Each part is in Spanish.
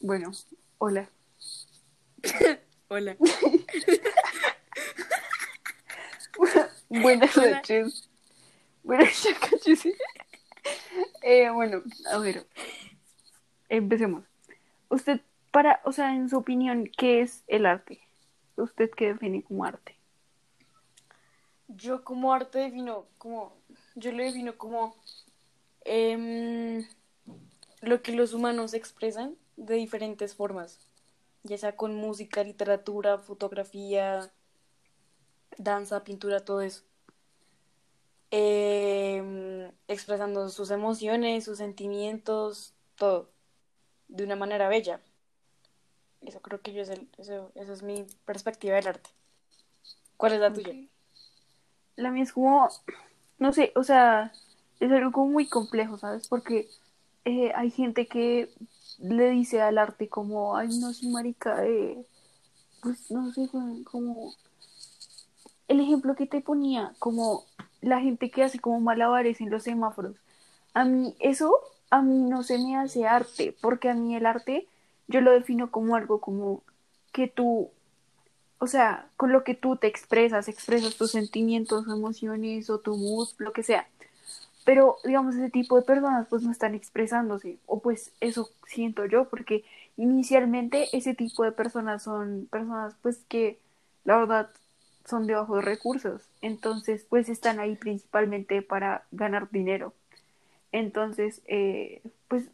Bueno, hola. Hola. Buenas Hola. noches. Buenas noches. Eh, bueno, a ver. Empecemos. Usted, para, o sea, en su opinión, ¿qué es el arte? ¿Usted qué define como arte? Yo como arte defino como, yo lo defino como em, lo que los humanos expresan de diferentes formas, ya sea con música, literatura, fotografía, danza, pintura, todo eso. Em, expresando sus emociones, sus sentimientos, todo, de una manera bella. Eso creo que yo es el, eso, esa es mi perspectiva del arte. ¿Cuál es la tuya? La mía es como, no sé, o sea, es algo muy complejo, ¿sabes? Porque eh, hay gente que le dice al arte como, ay, no, sí, marica, eh, pues no sé, como el ejemplo que te ponía, como la gente que hace como malabares en los semáforos. A mí eso, a mí no se me hace arte, porque a mí el arte yo lo defino como algo como que tú, o sea, con lo que tú te expresas, expresas tus sentimientos, emociones o tu mood, lo que sea. Pero, digamos, ese tipo de personas pues no están expresándose, o pues eso siento yo, porque inicialmente ese tipo de personas son personas pues que la verdad son de bajos recursos, entonces pues están ahí principalmente para ganar dinero. Entonces, eh, pues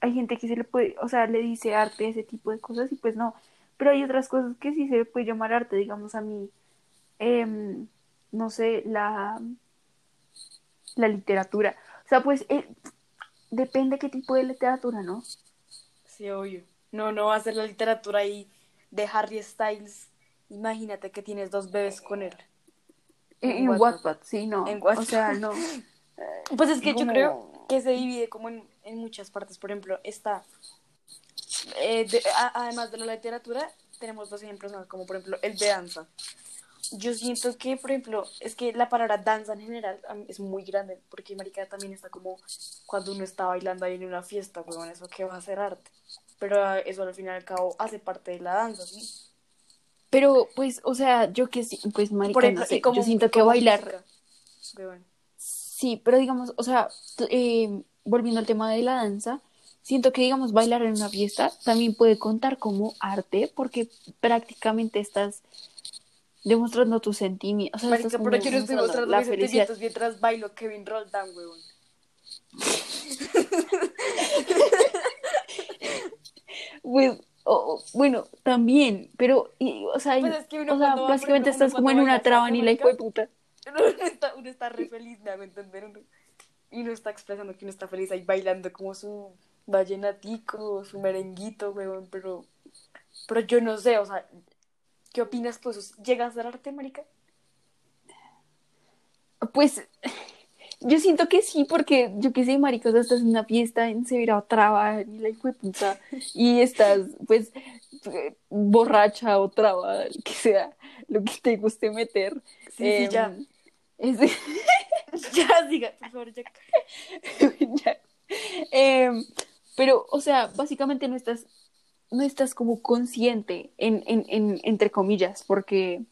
hay gente que se le puede, o sea, le dice arte ese tipo de cosas y pues no, pero hay otras cosas que sí se le puede llamar arte, digamos a mí, em, no sé, la, la literatura. O sea, pues eh, depende qué tipo de literatura, ¿no? Sí, obvio. No, no va a ser la literatura ahí de Harry Styles. Imagínate que tienes dos bebés con él. En, En en Wattpad. Wattpad, sí, no. En O Wattpad. sea, no. Pues es que yo creo que se divide como en, en muchas partes. Por ejemplo, está. eh, de- a- además de la literatura, tenemos dos ejemplos como por ejemplo el de danza. Yo siento que, por ejemplo, es que la palabra danza en general es muy grande, porque marica también está como cuando uno está bailando ahí en una fiesta, weón, eso que va a ser arte. Pero ah, eso al fin y al cabo hace parte de la danza, ¿sí? Pero, pues, o sea, yo que sí, pues, marica, Por ejemplo, no sé, y como- yo siento que bailar, sí, pero digamos, o sea, eh, volviendo al tema de la danza, siento que, digamos, bailar en una fiesta también puede contar como arte, porque prácticamente estás demostrando tus sentimientos, o sea, Marica, pero yo no estoy demostrando mostrando mis sentimientos mientras bailo Kevin Roldán, weón. Pues, o- o- bueno, también, pero, y, o sea, Pues es que o sea, básicamente estás como en una traba ni la hijo de puta. Uno está, uno está re feliz, me hago entender. uno- y uno está expresando que uno está feliz ahí bailando como su vallenatico, su merenguito, weón, pero, pero yo no sé, o sea, ¿qué opinas tú? ¿Eso ¿Llega a ser arte, marica? Pues yo siento que sí, porque yo qué sé, marica, o sea, estás en una fiesta en Severa Traba, ni la hijo de puta, y estás, pues, eh, borracha o traba, que sea, lo que te guste meter. Sí, sí, ya. es- Ya, siga, por favor, ya. ya. Em, pero, o sea, básicamente no estás, no estás como consciente, en, en, en, entre comillas, porque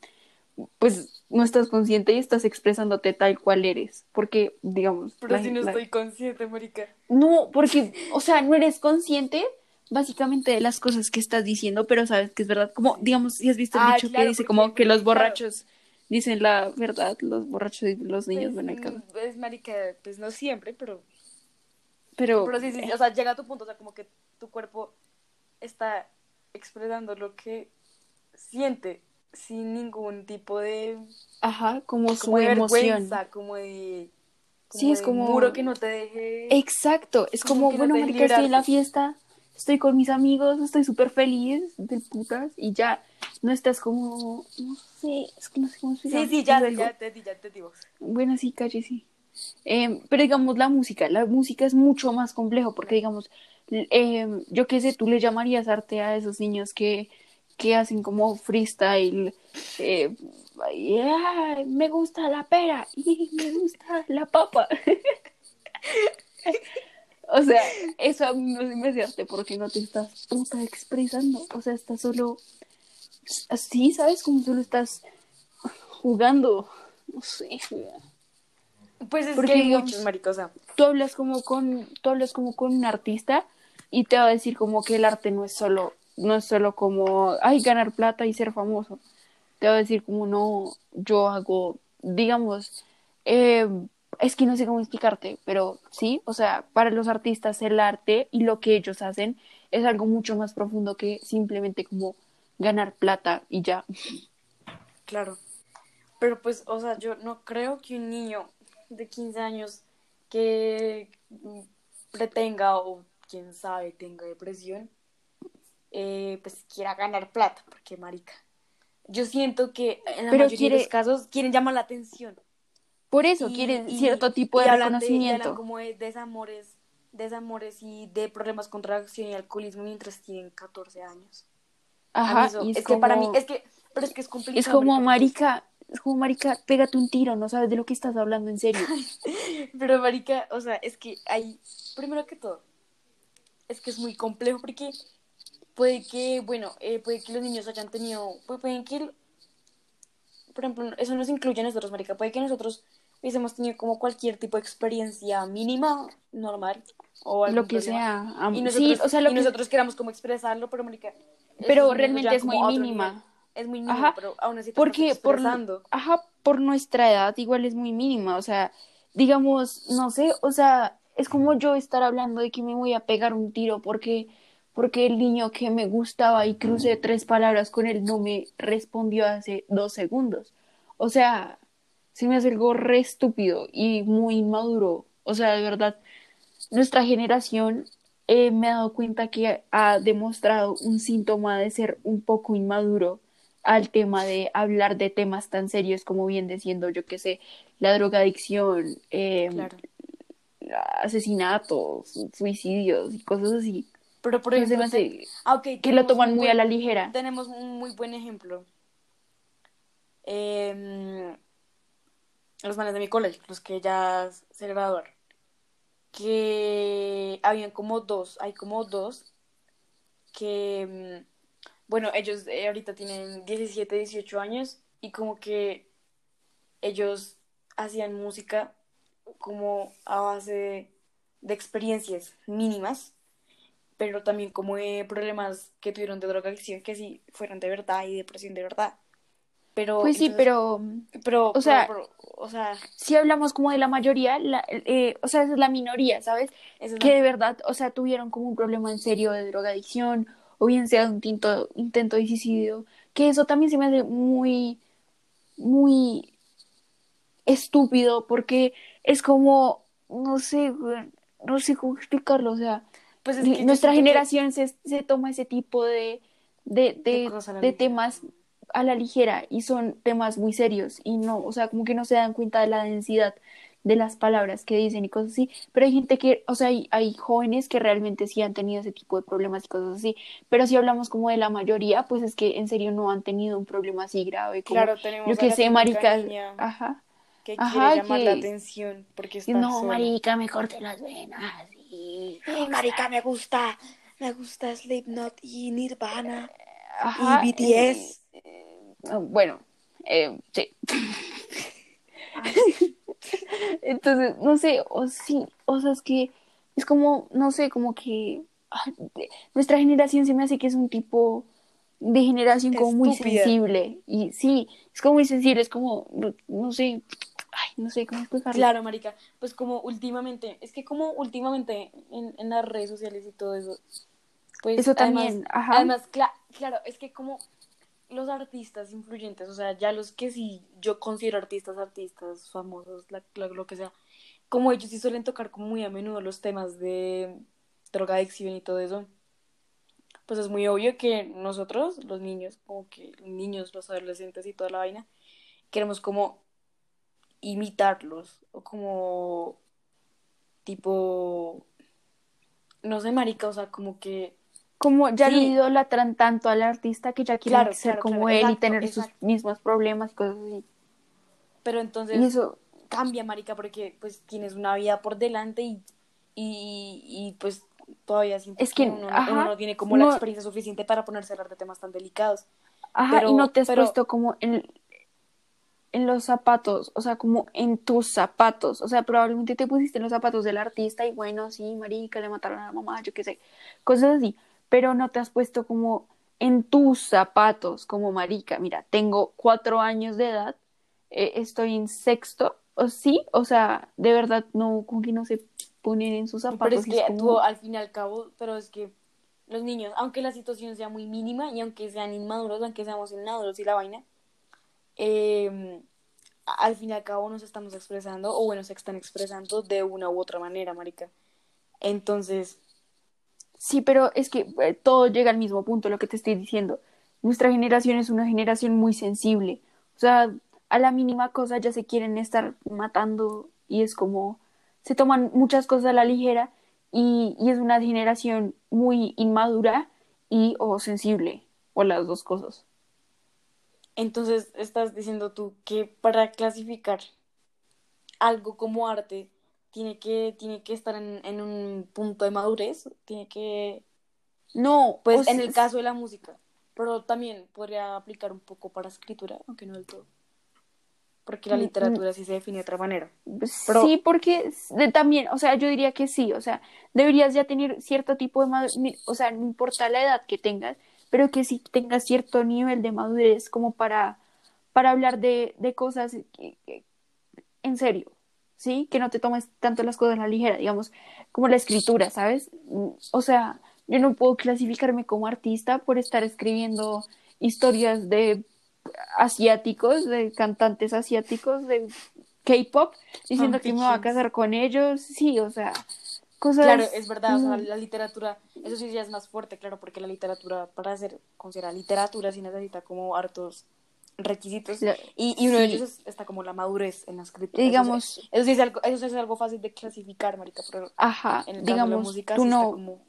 pues no estás consciente y estás expresándote tal cual eres, porque, digamos, Pero la- si no la- estoy consciente, marica. no, porque, o sea, no eres consciente básicamente de las cosas que estás diciendo, pero sabes que es verdad, como, digamos, si has visto el Ah, dicho claro, que dice como que los claro. borrachos dicen la verdad, los borrachos y los niños, Pues, bueno, el caso. mm, es marica, pues no siempre, pero Pero, Pero sí, sí, sí, o sea, llega a tu punto, o sea, como que tu cuerpo está expresando lo que siente sin ningún tipo de, ajá, como su como de emoción. vergüenza, como de, Sí, es de como- muro que no te deje. Exacto, es Como no bueno, te marica, estoy en la fiesta, estoy con mis amigos, estoy súper feliz del putas y ya, no estás como, no sé, es que no sé cómo Sí, explicar. sí, ya, ya te ya te digo. Bueno, sí, calle, sí. Eh, pero digamos, la música, la música es mucho más complejo porque, digamos, eh, yo qué sé, tú le llamarías arte a esos niños que, que hacen como freestyle, y, "Ay, me gusta la pera y me gusta la papa. O sea, eso a no se me hace porque no te estás puta expresando. O sea, estás solo así, ¿sabes? Como solo estás jugando. No sé. Pues es Porque, que hay muchos, sea, Tú hablas como con, tú hablas como con un artista y te va a decir como que el arte no es solo, no es solo como, ay, ganar plata y ser famoso. Te va a decir como, no, yo hago, digamos, eh, es que no sé cómo explicarte, pero sí, o sea, para los artistas el arte y lo que ellos hacen es algo mucho más profundo que simplemente como ganar plata y ya. Claro. Pero pues, o sea, yo no creo que un niño de 15 años que pretenga o quién sabe tenga depresión, eh, pues quiera ganar plata, porque marica. Yo siento que en la Pero mayoría de quiere- los casos quieren llamar la atención. Por eso Y- quieren y- cierto tipo y de reconocimiento. hablan como de desamores, desamores y de problemas con adicción y alcoholismo mientras tienen 14 años. Ajá, eso- y es, es, que para mí, como- es que, pero es que es complicado. Es como, marica, es como, marica, pégate un tiro, no sabes de lo que estás hablando en serio. Pero, marica, o sea, es que hay, primero que todo, es que es muy complejo porque puede que, bueno, eh, puede que los niños hayan tenido, puede, pueden que, por ejemplo, eso nos incluye a nosotros, marica, puede que nosotros hubiésemos tenido como cualquier tipo de experiencia mínima, normal, o algún lo que problema. sea. Y sí, nosotros, o sea, lo y que- nosotros queramos como expresarlo, pero, marica, Pero realmente es muy mínima. Es muy mínima, Ajá, pero aún así te porque estás por, ajá, por nuestra edad igual es muy mínima, o sea, digamos, no sé, o sea, es como yo estar hablando de que me voy a pegar un tiro porque porque el niño que me gustaba y crucé tres palabras con él no me respondió hace dos segundos. O sea, se me hace algo re estúpido y muy inmaduro. O sea, de verdad, nuestra generación eh, me he dado cuenta que ha demostrado un síntoma de ser un poco inmaduro al tema de hablar de temas tan serios como viene siendo, yo qué sé, la drogadicción, eh, Claro. asesinatos, suicidios y cosas así. Pero, por ejemplo, ah, ok, que lo toman muy buen- a la ligera. Tenemos un muy buen ejemplo. Em, los manes de mi colegio, los que ya se graduaron. Que habían como dos, hay como dos que, mm, bueno, ellos eh, ahorita tienen 17, 18 años y como que ellos hacían música como a base de, de experiencias mínimas, pero también como de problemas que tuvieron de drogadicción que sí fueron de verdad y depresión de verdad. Pero, Pues sí, entonces- pero pero, o sea- pero- o sea, si hablamos como de la mayoría, la, eh, o sea, esa es la minoría, ¿sabes? es Que la- de verdad, o sea, tuvieron como un problema en serio de drogadicción, o bien sea un tinto- intento de suicidio, que eso también se me hace muy, muy estúpido, porque es como, no sé, no sé cómo explicarlo, o sea, pues es que yo nuestra que- generación se, se toma ese tipo de, de, de, De temas a la ligera y son temas muy serios y no, o sea, como que no se dan cuenta de la densidad de las palabras que dicen y cosas así, pero hay gente que, o sea, hay, hay jóvenes que realmente sí han tenido ese tipo de problemas y cosas así, pero si hablamos como de la mayoría, pues es que en serio no han tenido un problema así grave, como, Claro, tenemos yo que la sé, marica, ajá, que ajá, quiere llamar la que- atención porque está no, sola. marica, me corté las venas, y, Ay, marica, me gusta, me gusta Slipknot y Nirvana ajá, y BTS. Ah, Bueno, eh, sí. Entonces, no sé, o sí, o sea, es que es como, no sé, como que ay, de- nuestra generación se me hace que es un tipo de generación como muy sensible. Y sí, es como muy sensible, es como, no, sé, ay, no sé cómo explicarlo. Claro, marica, pues como últimamente, es que como últimamente en, en las redes sociales y todo eso, pues Eso además- también, ajá. Además, cla- claro, es que como los artistas influyentes, o sea, ya los que sí yo considero artistas, artistas famosos, lo que sea, como ellos sí suelen tocar como muy a menudo los temas de drogadicción y todo eso, pues es muy obvio que nosotros, los niños, como que niños, los adolescentes y toda la vaina, queremos como imitarlos o como tipo, no sé, marica, o sea, como que Como ya Sí. idolatran tanto al artista que ya quieren Claro, ser claro, como claro, él y tener exacto. sus mismos problemas y cosas así. Pero entonces Y eso, cambia, marica, porque pues tienes una vida por delante y, y, y pues todavía siento Es que, uno, ajá, uno no tiene como la no- experiencia suficiente para ponerse a hablar de temas tan delicados. Ajá, Pero- y no te has pero- puesto como en, en los zapatos, o sea, como en tus zapatos. O sea, probablemente te pusiste en los zapatos del artista y bueno, sí, marica, le mataron a la mamá, yo qué sé, cosas así. Pero no te has puesto como en tus zapatos, como marica. Mira, tengo cuatro años de edad, eh, estoy en sexto, o sí, o sea, de verdad, no, como que no se ponen en sus zapatos. Pero es que como- tú, al fin y al cabo, pero es que los niños, aunque la situación sea muy mínima y aunque sean inmaduros, aunque seamos inmaduros y la vaina, eh, al fin y al cabo nos estamos expresando, o bueno, se están expresando de una u otra manera, marica. Entonces, Sí, pero es que eh, todo llega al mismo punto, lo que te estoy diciendo. Nuestra generación es una generación muy sensible. O sea, a la mínima cosa ya se quieren estar matando y es como se toman muchas cosas a la ligera y, y es una generación muy inmadura y o sensible, o las dos cosas. entonces estás diciendo tú que para clasificar algo como arte tiene que, tiene que estar en, en un punto de madurez, tiene que No, Pues o en el caso de la música, pero también podría aplicar un poco para escritura, aunque no del todo. Porque la Mm, mm. literatura sí se define de otra manera. Pero- Sí, porque de- también, o sea, yo diría que sí, o sea, deberías ya tener cierto tipo de madurez, o sea, no importa la edad que tengas, pero que sí tengas cierto nivel de madurez como para, para hablar de, de cosas que- que- en serio, ¿sí? Que no te tomes tanto las cosas a la ligera, digamos, como la escritura, ¿sabes? O sea, yo no puedo clasificarme como artista por estar escribiendo historias de asiáticos, de cantantes asiáticos, de K-pop, diciendo que me voy a casar con ellos, sí, o sea, cosas... Claro, es verdad, o sea, la literatura, eso sí ya es más fuerte, claro, porque la literatura, para ser considerada literatura, sí necesita como hartos requisitos. Y, y uno de sí. ellos es- está como la madurez en la escritura. Digamos- Eso, eso sí es algo, eso es algo fácil de clasificar, marica, pero Ajá, en el caso de la digamos, música tú sí no, como...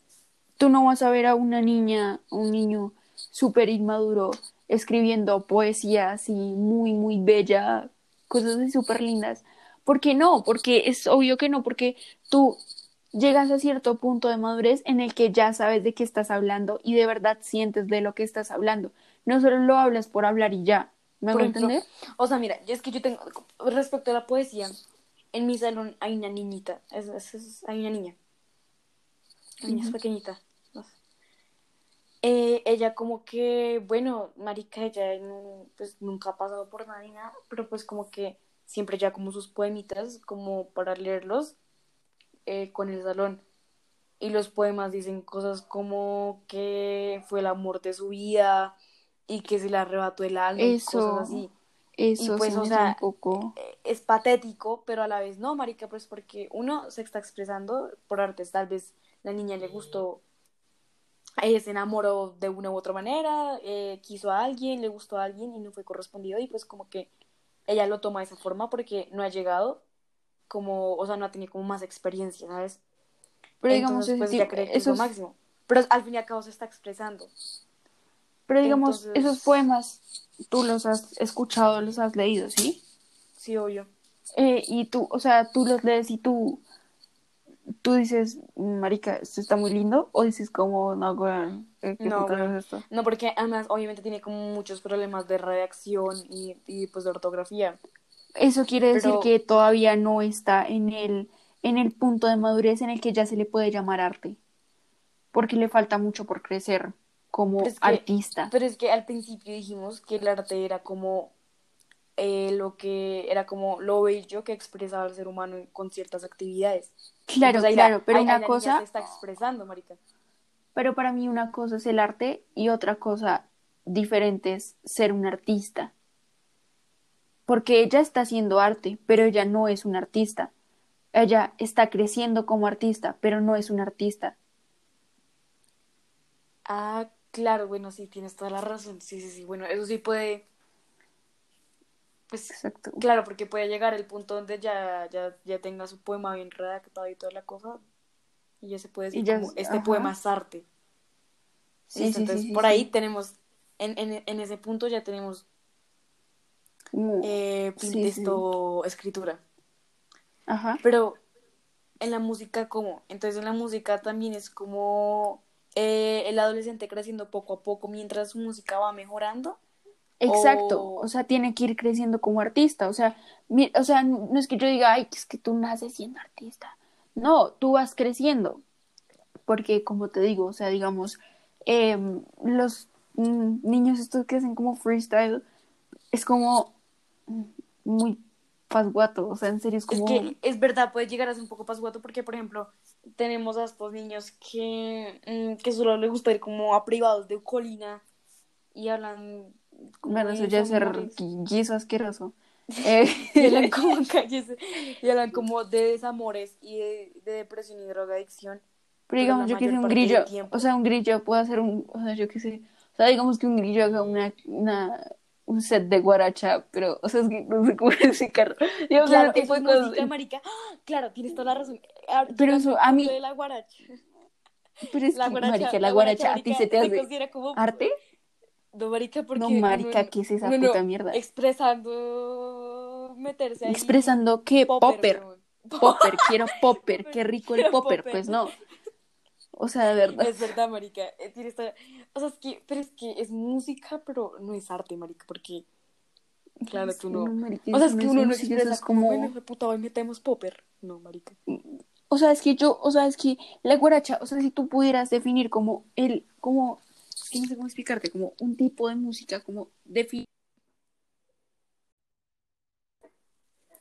tú no vas a ver a una niña, un niño súper inmaduro escribiendo poesía así muy, muy bella, cosas así súper lindas. ¿Por qué no? Porque es obvio que no, porque tú llegas a cierto punto de madurez en el que ya sabes de qué estás hablando y de verdad sientes de lo que estás hablando. No solo lo hablas por hablar y ya. ¿Me hago ejemplo, entender? O sea, mira, es que yo tengo, respecto a la poesía, en mi salón hay una niñita, es, es- es- hay una niña, una niña es Ujú. pequeñita. no sé. Eh, ella como que, bueno, marica, ella no- pues nunca ha pasado por nada ni nada, pero pues como que siempre ya como sus poemitas, como para leerlos eh, con el salón. Y los poemas dicen cosas como que fue el amor de su vida y que se le arrebató el alma y cosas así Eso y pues, o sea, un poco... eh, es patético, pero a la vez no, marica, pues porque uno se está expresando por artes, tal vez la niña le gustó, ella se enamoró de una u otra manera, eh, quiso a alguien, le gustó a alguien y no fue correspondido y pues como que ella lo toma de esa forma porque no ha llegado como, o sea, no ha tenido como más experiencia, ¿sabes? Pero digamos, Entonces, ese pues ya cree que es lo máximo. Pero al fin y al cabo se está expresando. Pero digamos, Entonces- esos poemas, tú los has escuchado, los has leído, ¿sí? Sí, obvio. Eh, y tú, o sea, tú los lees y tú, tú dices, marica, esto está muy lindo, o dices como, no, eh, ¿qué No, es esto? No, porque además obviamente tiene como muchos problemas de redacción y, y pues de ortografía. Eso quiere decir Pero- que todavía no está en el, en el punto de madurez en el que ya se le puede llamar arte, porque le falta mucho por crecer como Pero es que- artista. Pero es que al principio dijimos que el arte era como eh, lo que era como lo bello que expresaba el ser humano con ciertas actividades. Claro, Entonces ahí la- claro, pero ahí- una cosa, se está expresando, marica. pero para mí una cosa es el arte y otra cosa diferente es ser un artista. Porque ella está haciendo arte, pero ella no es un artista. Ella está creciendo como artista, pero no es un artista. Ah, claro, bueno, sí, tienes toda la razón. Sí, sí, sí. Bueno, eso sí puede. Pues Exacto. claro, porque puede llegar el punto donde ya, ya, ya tenga su poema bien redactado y toda la cosa. Y ya se puede decir ya como es- este ajá. poema es arte. Sí, sí, entonces sí, por ahí tenemos, en, en, en ese punto ya tenemos eh, esto, escritura. Ajá. Pero en la música, ¿cómo? Entonces en la música también es como eh, el adolescente creciendo poco a poco mientras su música va mejorando. Exacto, O- o sea, tiene que ir creciendo como artista, o sea, mi- o sea, no es que yo diga, ay, es que tú naces siendo artista, no, tú vas creciendo, porque como te digo, o sea, digamos, em, los niños estos que hacen como freestyle, es como muy pasguato, o sea, en serio es Es como, que es verdad, puede llegar a ser un poco pasguato porque, por ejemplo, tenemos a estos niños que, mm, que solo les gusta ir como a privados de colina y hablan como bueno, eso ya es ser guiso asqueroso. Eh, y hablan como calles y hablan como de desamores y de, de depresión y drogadicción. Pero Pero digamos, yo que sé, un grillo, o sea, un grillo puede hacer un, o sea, yo que sé, o sea, digamos que un grillo haga una, una, un set de guaracha, pero, o sea, es que no sé cómo explicarlo. Digamos, Claro, ese tipo de es cosas. música, marica. ¡Ah! Claro, tienes toda la razón. Ah, Pero eso, a mí- de la guaracha. Pero es La que, guaracha, marica, la guaracha, ¿a ti marica, se te hace considera como arte? No, marica, porque No, marica, ¿qué es esa no- puta mierda? Expresando, meterse ahí. Expresando qué, popper, weón. popper, quiero popper, qué rico el popper, popper. pues no. O sea, de verdad. Es verdad, marica. eh, tienes toda- O sea, es que, pero es que es música, pero no es arte, marica, porque claro, tú no. marica, O sea, es que no uno no eso es como... bueno, de puta, hoy metemos popper. No, marica. O sea, es que yo, o sea, es que la guaracha, o sea, si tú pudieras definir como el, como, es que no sé cómo explicarte, como un tipo de música, como definir.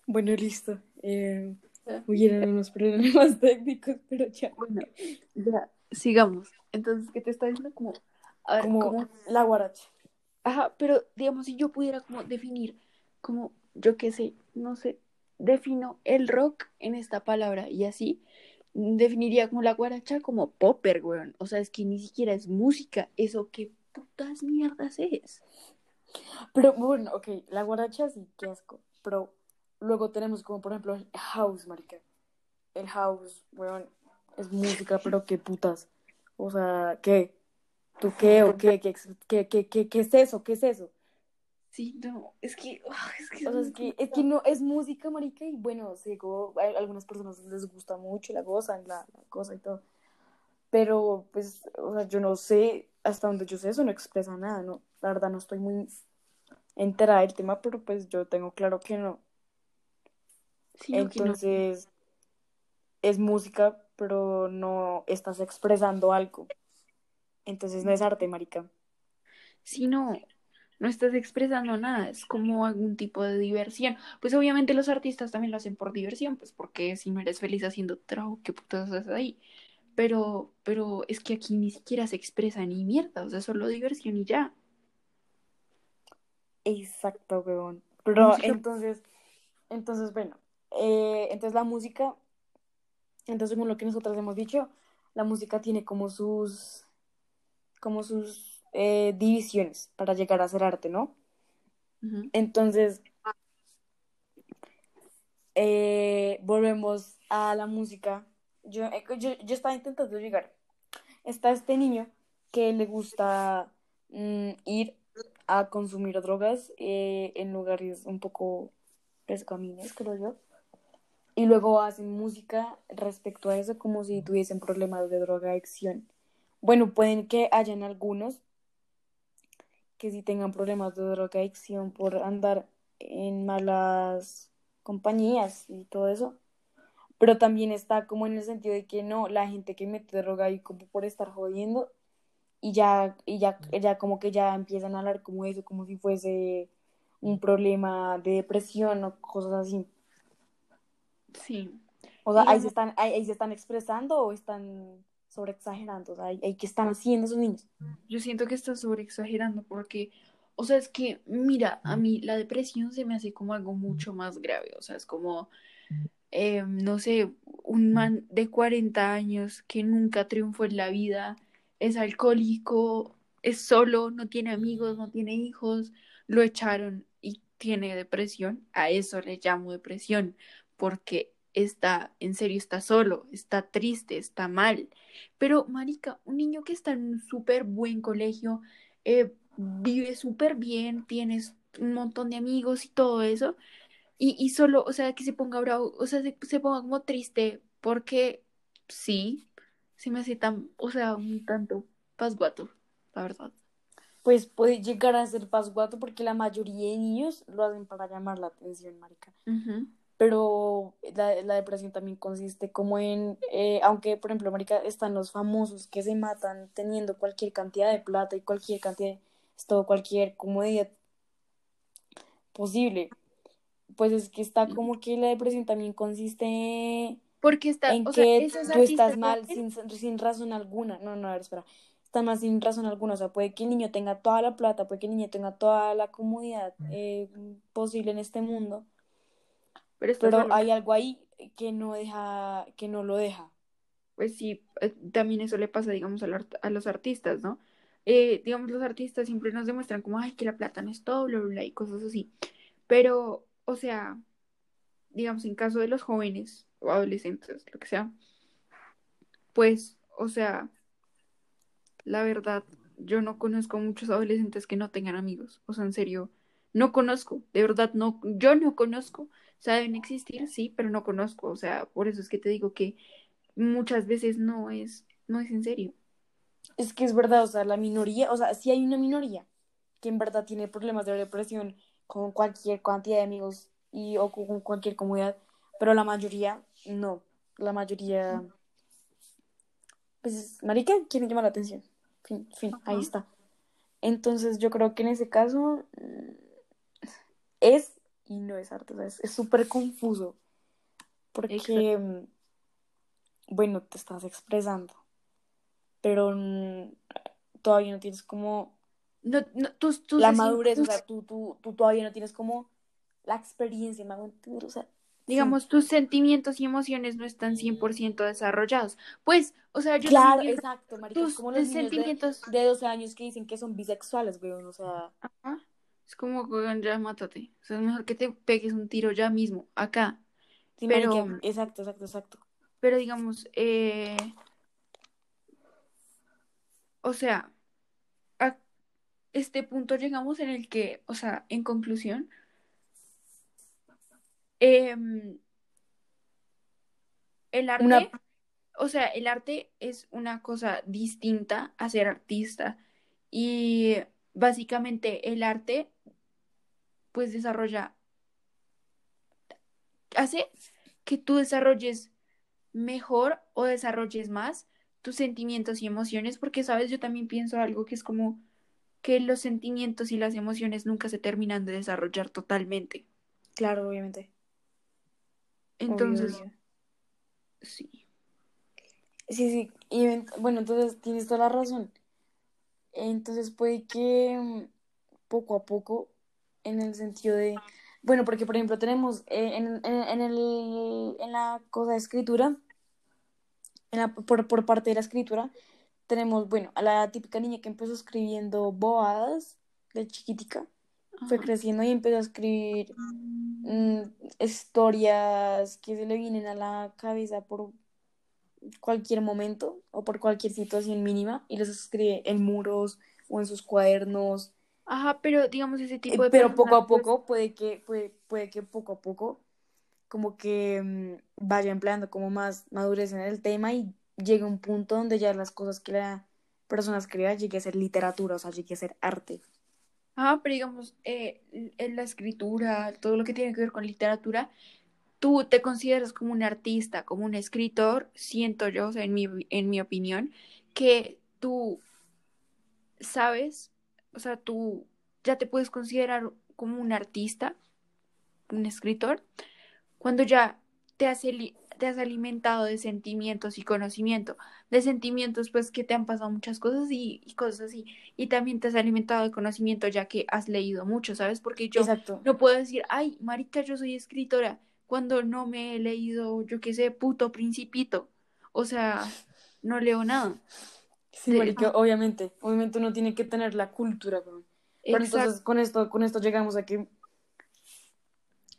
Bueno, listo. Eh, Ya. hubieron unos problemas técnicos, pero ya. Bueno, ya, sigamos. Entonces, ¿qué te está diciendo? Como, a ver, Como como, la guaracha. ajá, pero digamos, si yo pudiera como definir, como, yo qué sé, no sé, defino el rock en esta palabra y así, definiría como la guaracha como popper, weón. O sea, es que ni siquiera es música, eso qué putas mierdas es. Pero bueno, ok, la guaracha sí, qué asco. Pero luego tenemos como, por ejemplo, el house, marica. El house, weón, es música, pero qué putas. O sea, ¿qué? ¿Tú qué o qué? ¿Qué, qué, qué, qué, qué es eso? ¿Qué es eso? Sí, no, es que, ah, es que, O sea, es que, es que no, es música, marica, y bueno, sí, como a algunas personas les gusta mucho, la gozan, la, la cosa y todo. Pero, pues, o sea, yo no sé, hasta donde yo sé, eso no expresa nada, ¿no? La verdad no estoy muy enterada del tema, pero pues yo tengo claro que no. Sí, no. Entonces, es música, pero no estás expresando algo. Entonces no es arte, marica. Sí, no, no estás expresando nada, es como algún tipo de diversión. Pues obviamente los artistas también lo hacen por diversión, pues porque si no eres feliz haciendo trabajo, ¿qué putas haces ahí? Pero, pero es que aquí ni siquiera se expresa ni mierda, o sea, solo diversión y ya. Exacto, weón. Pero entonces, entonces, bueno, eh, entonces la música, entonces según lo que nosotros hemos dicho, la música tiene como sus, como sus eh, divisiones para llegar a ser arte, ¿no? Entonces, eh, volvemos a la música. Yo, eh, yo, yo estaba intentando llegar. Está este niño que le gusta mm, ir a consumir drogas eh, en lugares un poco pescamines, creo yo. Y luego hacen música respecto a eso como si tuviesen problemas de drogadicción. Bueno, pueden que hayan algunos que sí tengan problemas de drogadicción por andar en malas compañías y todo eso. Pero también está como en el sentido de que no, la gente que mete droga ahí como por estar jodiendo y ya, y ya, ya como que ya empiezan a hablar como eso, como si fuese un problema de depresión o cosas así. Sí. O sea, ahí se están, ahí, ahí se están expresando o están sobreexagerando, o sea, ahí, ahí ¿qué están haciendo esos niños? Yo siento que estás sobre exagerando porque, o sea, es que, mira, a mí la depresión se me hace como algo mucho más grave, o sea, es como, eh, no sé, un man de 40 años que nunca triunfó en la vida, es alcohólico, es solo, no tiene amigos, no tiene hijos, lo echaron y tiene depresión, a eso le llamo depresión, porque está, en serio, está solo, está triste, está mal. Pero, marica, un niño que está en un súper buen colegio, eh, vive súper bien, tienes un montón de amigos y todo eso, y, y solo, o sea, que se ponga bravo, o sea, se, se ponga como triste porque sí, sí me hace tan, o sea, un tanto pasguato, la verdad. Pues puede llegar a ser pasguato porque la mayoría de niños lo hacen para llamar la atención, marica. Pero la, la depresión también consiste como en, eh, aunque por ejemplo, marica, están los famosos que se matan teniendo cualquier cantidad de plata y cualquier cantidad, de esto, cualquier comodidad posible. Pues es que está como que la depresión también consiste Porque está, en o sea, que esos tú estás mal sin, sin razón alguna. No, no, a ver, espera. Estás mal sin razón alguna. O sea, puede que el niño tenga toda la plata, puede que el niño tenga toda la comodidad eh, posible en este mundo, pero hay algo ahí que no deja, que no lo deja. Pues sí, eh, también eso le pasa, digamos, al art- a los artistas, ¿no? Eh, digamos, los artistas siempre nos demuestran como, ay, que la plata no es todo, bla, bla, bla, y cosas así. Pero, o sea, digamos, en caso de los jóvenes o adolescentes, lo que sea, pues, o sea, la verdad, yo no conozco muchos adolescentes que no tengan amigos. O sea, en serio, no conozco, de verdad, no, yo no conozco. O sea, deben existir, sí, pero no conozco. O sea, por eso es que te digo que muchas veces no es, no es en serio. Es que es verdad, o sea, la minoría, o sea, sí hay una minoría que en verdad tiene problemas de depresión con cualquier cantidad de amigos y o con cualquier comunidad, pero la mayoría no. La mayoría, pues, marica, quieren llamar la atención. Fin, fin, ahí está. Entonces yo creo que en ese caso mm, es y no es arte, o sea, es súper confuso porque, Exacto. bueno, te estás expresando, pero mm, todavía no tienes como No, no, tú, tú la madurez, o sea, tú, tú, tú todavía no tienes como la experiencia, me hago entender, o sea, sí, digamos, tus sentimientos y emociones no están 100% desarrollados. Pues, o sea, yo claro, exacto, marica, tus como los niños de, sentimientos. de 12 años que dicen que son bisexuales, weón, o sea, Ajá. Es como, weón, ya mátate. O sea, es mejor que te pegues un tiro ya mismo, acá. sí, Pero, marica, exacto, exacto, exacto. pero digamos, eh, o sea, a este punto llegamos en el que, o sea, en conclusión, em, el Una, arte, o sea, el arte es una cosa distinta a ser artista. Y básicamente el arte, pues desarrolla, hace que tú desarrolles mejor o desarrolles más tus sentimientos y emociones, porque, sabes, yo también pienso algo que es como que los sentimientos y las emociones nunca se terminan de desarrollar totalmente. claro, obviamente, Entonces, sí. Sí, sí, y en- bueno, entonces tienes toda la razón. Entonces puede que mm, poco a poco, en el sentido de, bueno, porque por ejemplo tenemos eh, en, en, en el, en la cosa de escritura, en la- por, por parte de la escritura, tenemos, bueno, a la típica niña que empezó escribiendo bobadas de chiquitica, fue creciendo y empezó a escribir mm, historias que se le vienen a la cabeza por cualquier momento o por cualquier situación mínima y los escribe en muros o en sus cuadernos. Ajá, pero digamos ese tipo de Pero poco a poco puede que, puede, puede que poco a poco como que mm, vaya empleando como más madurez en el tema y llegue a un punto donde ya las cosas que la persona escriba llegue a ser literatura, o sea, llegue a ser arte. ajá, pero digamos, eh, en la escritura, todo lo que tiene que ver con literatura, tú te consideras como un artista, como un escritor, siento yo, o sea, en mi, en mi opinión, que tú sabes, o sea, tú ya te puedes considerar como un artista, un escritor, cuando ya te has, te has alimentado de sentimientos y conocimiento, de sentimientos pues que te han pasado muchas cosas y, y cosas así, y también te has alimentado de conocimiento ya que has leído mucho, ¿sabes? Porque yo Exacto. no puedo decir, ay, marica, yo soy escritora, cuando no me he leído, yo qué sé, puto principito, o sea, no leo nada. Sí, marica, ah, obviamente, obviamente uno tiene que tener la cultura. Pero exacto, entonces con esto, con esto llegamos a que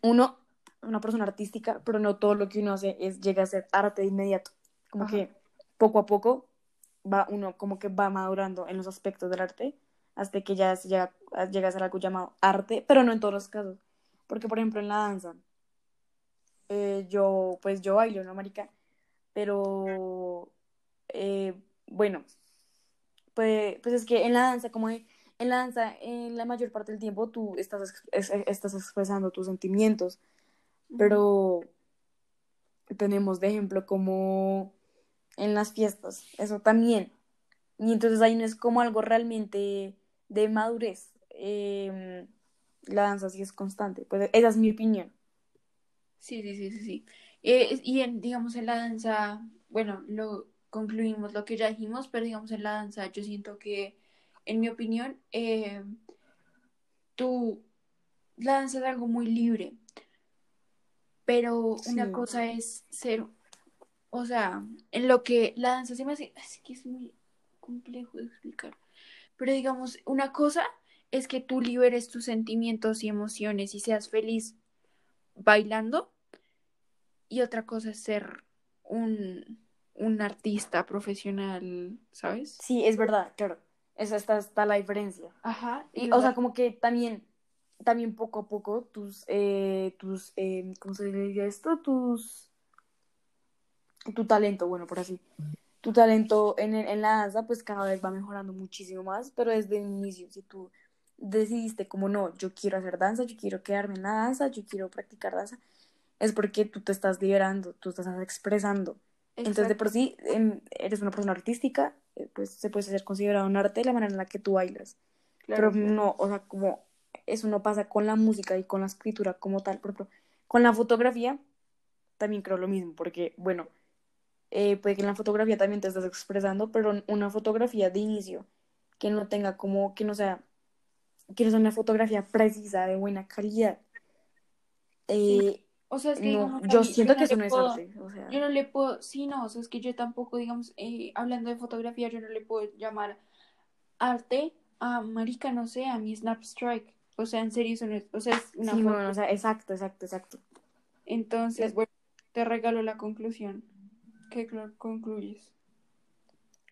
uno una persona artística, pero no todo lo que uno hace es llega a ser arte de inmediato. Como ajá, que poco a poco va uno como que va madurando en los aspectos del arte hasta que ya se llega, llega a ser algo llamado arte, pero no en todos los casos. Porque, por ejemplo, en la danza, eh, yo, pues yo bailo, ¿no, marica? pero eh, bueno, pues, pues es que en la danza, como en, en la danza, en la mayor parte del tiempo tú estás, es- estás expresando tus sentimientos, pero tenemos de ejemplo como en las fiestas, eso también. Y entonces ahí no es como algo realmente de madurez. eh, la danza sí es constante. Pues esa es mi opinión. Sí, sí, sí, sí, sí. Eh, y en, digamos, en la danza, bueno, lo concluimos lo que ya dijimos, pero digamos, en la danza yo siento que, en mi opinión, eh, tú, la danza es algo muy libre, pero una cosa es ser, o sea, en lo que la danza se me hace, es que es muy complejo de explicar, pero digamos, una cosa es que tú liberes tus sentimientos y emociones y seas feliz bailando. Y otra cosa es ser un, un artista profesional, ¿sabes? Sí, es verdad, claro. Esa está, está la diferencia. Ajá. Y, o sea, como que también, también poco a poco tus, eh, tus, eh, ¿cómo se diría esto? Tus, tu talento, bueno, por así. Tu talento en, en la danza, pues cada vez va mejorando muchísimo más, pero desde el inicio, si tú decidiste como no, yo quiero hacer danza, yo quiero quedarme en la danza, yo quiero practicar danza, es porque tú te estás liberando, tú te estás expresando. Entonces, de por sí, eres una persona artística, eh, pues se puede ser considerado un arte la manera en la que tú bailas. Claro, Pero claro. no, o sea, como eso no pasa con la música y con la escritura como tal. Por ejemplo, con la fotografía también creo lo mismo, porque, bueno, eh, puede que en la fotografía también te estés expresando, pero una fotografía de inicio que no tenga como, que no sea, que no sea una fotografía precisa, de buena calidad. eh, O sea, es que no, digamos, yo mí- siento que eso no es puedo- arte. O sea, Yo no le puedo, sí, no, o sea, es que yo tampoco, digamos, eh, hablando de fotografía, yo no le puedo llamar arte a marica, no sé, a mi Snapstrike. O sea, en serio, eso no es, o sea, es una sí, foto. bueno, o sea, exacto, exacto, exacto. Entonces, bueno, te regalo la conclusión. ¿Qué cl- concluyes?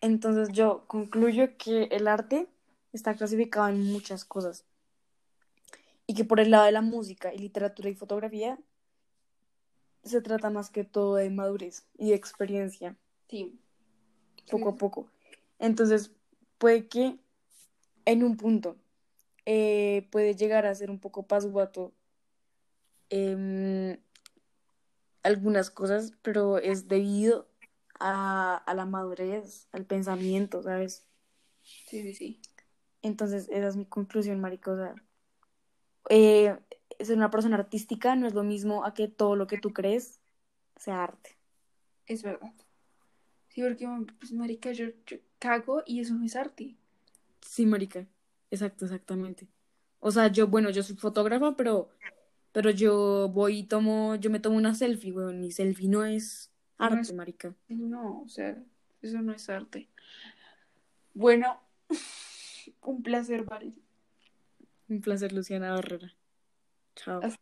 Entonces yo concluyo que el arte está clasificado en muchas cosas y que por el lado de la música y literatura y fotografía se trata más que todo de madurez y de experiencia, Sí. poco Sí. a poco. Entonces puede que en un punto eh, puede llegar a ser un poco pasguato em, algunas cosas, pero es debido a, a la madurez, al pensamiento, ¿sabes? Sí, sí, sí. Entonces, esa es mi conclusión, sea, eh, ser una persona artística no es lo mismo a que todo lo que tú crees sea arte. Es verdad. Sí, porque, pues, marica, yo, yo cago y eso no es arte. Sí, marica. Exacto, exactamente. O sea, yo, bueno, yo soy fotógrafa, pero, pero yo voy y tomo, yo me tomo una selfie, weón. Mi selfie no es No arte, es- marica. No, o sea, eso no es arte. Bueno, un placer, Valeria. Un placer, Luciana Barrera. Chao. Hasta